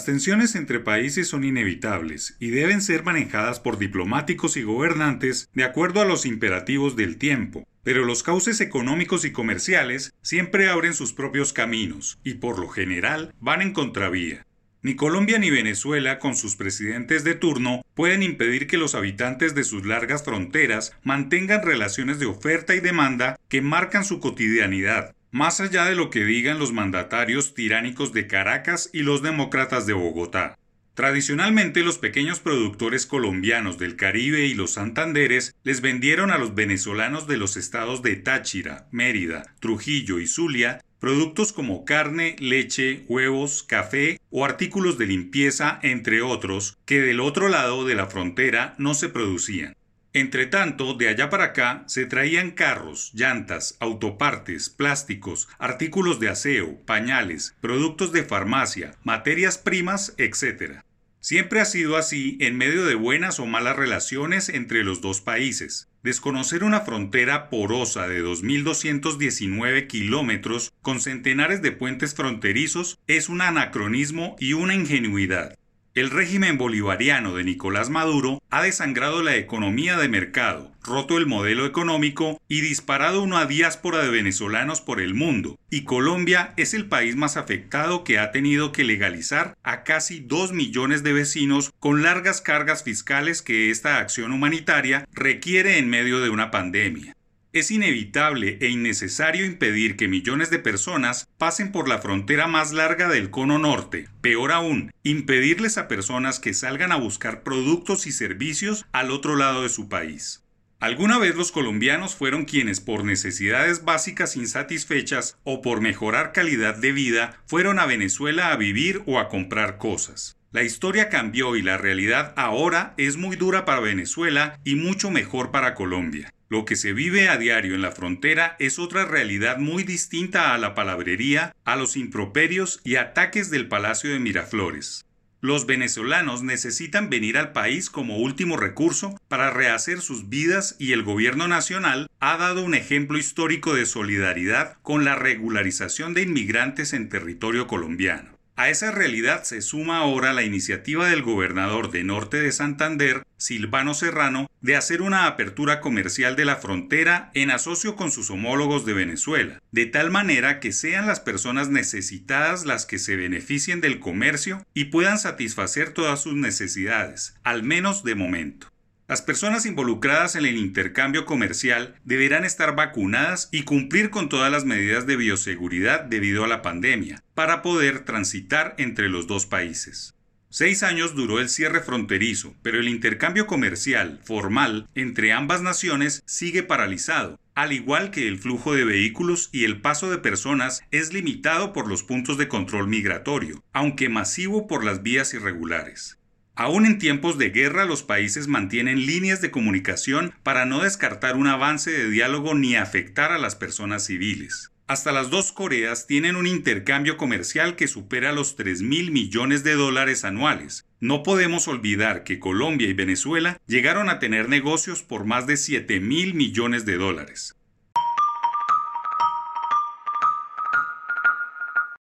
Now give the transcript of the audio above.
Las tensiones entre países son inevitables y deben ser manejadas por diplomáticos y gobernantes de acuerdo a los imperativos del tiempo, pero los cauces económicos y comerciales siempre abren sus propios caminos y por lo general van en contravía. Ni Colombia ni Venezuela, con sus presidentes de turno, pueden impedir que los habitantes de sus largas fronteras mantengan relaciones de oferta y demanda que marcan su cotidianidad, más allá de lo que digan los mandatarios tiránicos de Caracas y los demócratas de Bogotá. Tradicionalmente los pequeños productores colombianos del Caribe y los Santanderes les vendieron a los venezolanos de los estados de Táchira, Mérida, Trujillo y Zulia productos como carne, leche, huevos, café o artículos de limpieza, entre otros, que del otro lado de la frontera no se producían. Entretanto, de allá para acá se traían carros, llantas, autopartes, plásticos, artículos de aseo, pañales, productos de farmacia, materias primas, etc. Siempre ha sido así en medio de buenas o malas relaciones entre los dos países. Desconocer una frontera porosa de 2.219 kilómetros con centenares de puentes fronterizos es un anacronismo y una ingenuidad. El régimen bolivariano de Nicolás Maduro ha desangrado la economía de mercado, roto el modelo económico y disparado una diáspora de venezolanos por el mundo, y Colombia es el país más afectado que ha tenido que legalizar a casi 2 millones de vecinos con largas cargas fiscales que esta acción humanitaria requiere en medio de una pandemia. Es inevitable e innecesario impedir que millones de personas pasen por la frontera más larga del cono norte. Peor aún, impedirles a personas que salgan a buscar productos y servicios al otro lado de su país. Alguna vez los colombianos fueron quienes por necesidades básicas insatisfechas o por mejorar calidad de vida fueron a Venezuela a vivir o a comprar cosas. La historia cambió y la realidad ahora es muy dura para Venezuela y mucho mejor para Colombia. Lo que se vive a diario en la frontera es otra realidad muy distinta a la palabrería, a los improperios y ataques del Palacio de Miraflores. Los venezolanos necesitan venir al país como último recurso para rehacer sus vidas y el gobierno nacional ha dado un ejemplo histórico de solidaridad con la regularización de inmigrantes en territorio colombiano. A esa realidad se suma ahora la iniciativa del gobernador de Norte de Santander, Silvano Serrano, de hacer una apertura comercial de la frontera en asocio con sus homólogos de Venezuela, de tal manera que sean las personas necesitadas las que se beneficien del comercio y puedan satisfacer todas sus necesidades, al menos de momento. Las personas involucradas en el intercambio comercial deberán estar vacunadas y cumplir con todas las medidas de bioseguridad debido a la pandemia, para poder transitar entre los dos países. Seis años duró el cierre fronterizo, pero el intercambio comercial formal entre ambas naciones sigue paralizado, al igual que el flujo de vehículos y el paso de personas es limitado por los puntos de control migratorio, aunque masivo por las vías irregulares. Aún en tiempos de guerra los países mantienen líneas de comunicación para no descartar un avance de diálogo ni afectar a las personas civiles. Hasta las dos Coreas tienen un intercambio comercial que supera los 3 mil millones de dólares anuales. No podemos olvidar que Colombia y Venezuela llegaron a tener negocios por más de 7 mil millones de dólares.